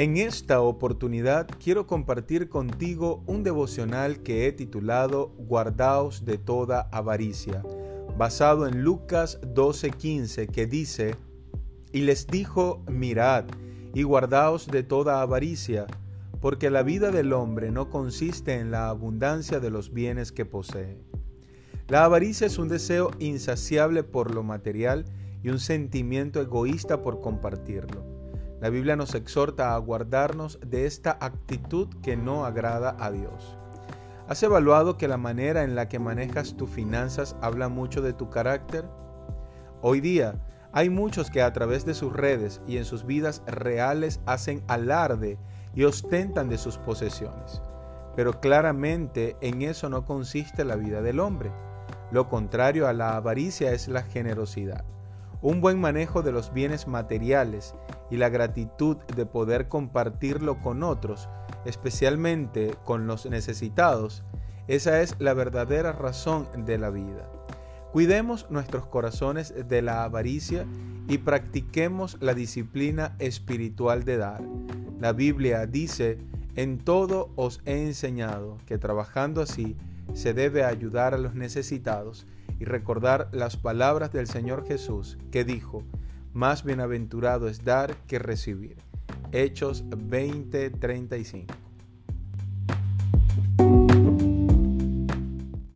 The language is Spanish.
En esta oportunidad quiero compartir contigo un devocional que he titulado Guardaos de toda avaricia, basado en Lucas 12:15 que dice, y les dijo, mirad, y guardaos de toda avaricia, porque la vida del hombre no consiste en la abundancia de los bienes que posee. La avaricia es un deseo insaciable por lo material y un sentimiento egoísta por compartirlo. La Biblia nos exhorta a guardarnos de esta actitud que no agrada a Dios. ¿Has evaluado que la manera en la que manejas tus finanzas habla mucho de tu carácter? Hoy día hay muchos que a través de sus redes y en sus vidas reales hacen alarde y ostentan de sus posesiones. Pero claramente en eso no consiste la vida del hombre. Lo contrario a la avaricia es la generosidad. Un buen manejo de los bienes materiales y la gratitud de poder compartirlo con otros, especialmente con los necesitados, esa es la verdadera razón de la vida. Cuidemos nuestros corazones de la avaricia y practiquemos la disciplina espiritual de dar. La Biblia dice, en todo os he enseñado que trabajando así se debe ayudar a los necesitados y recordar las palabras del Señor Jesús que dijo, más bienaventurado es dar que recibir. Hechos 20:35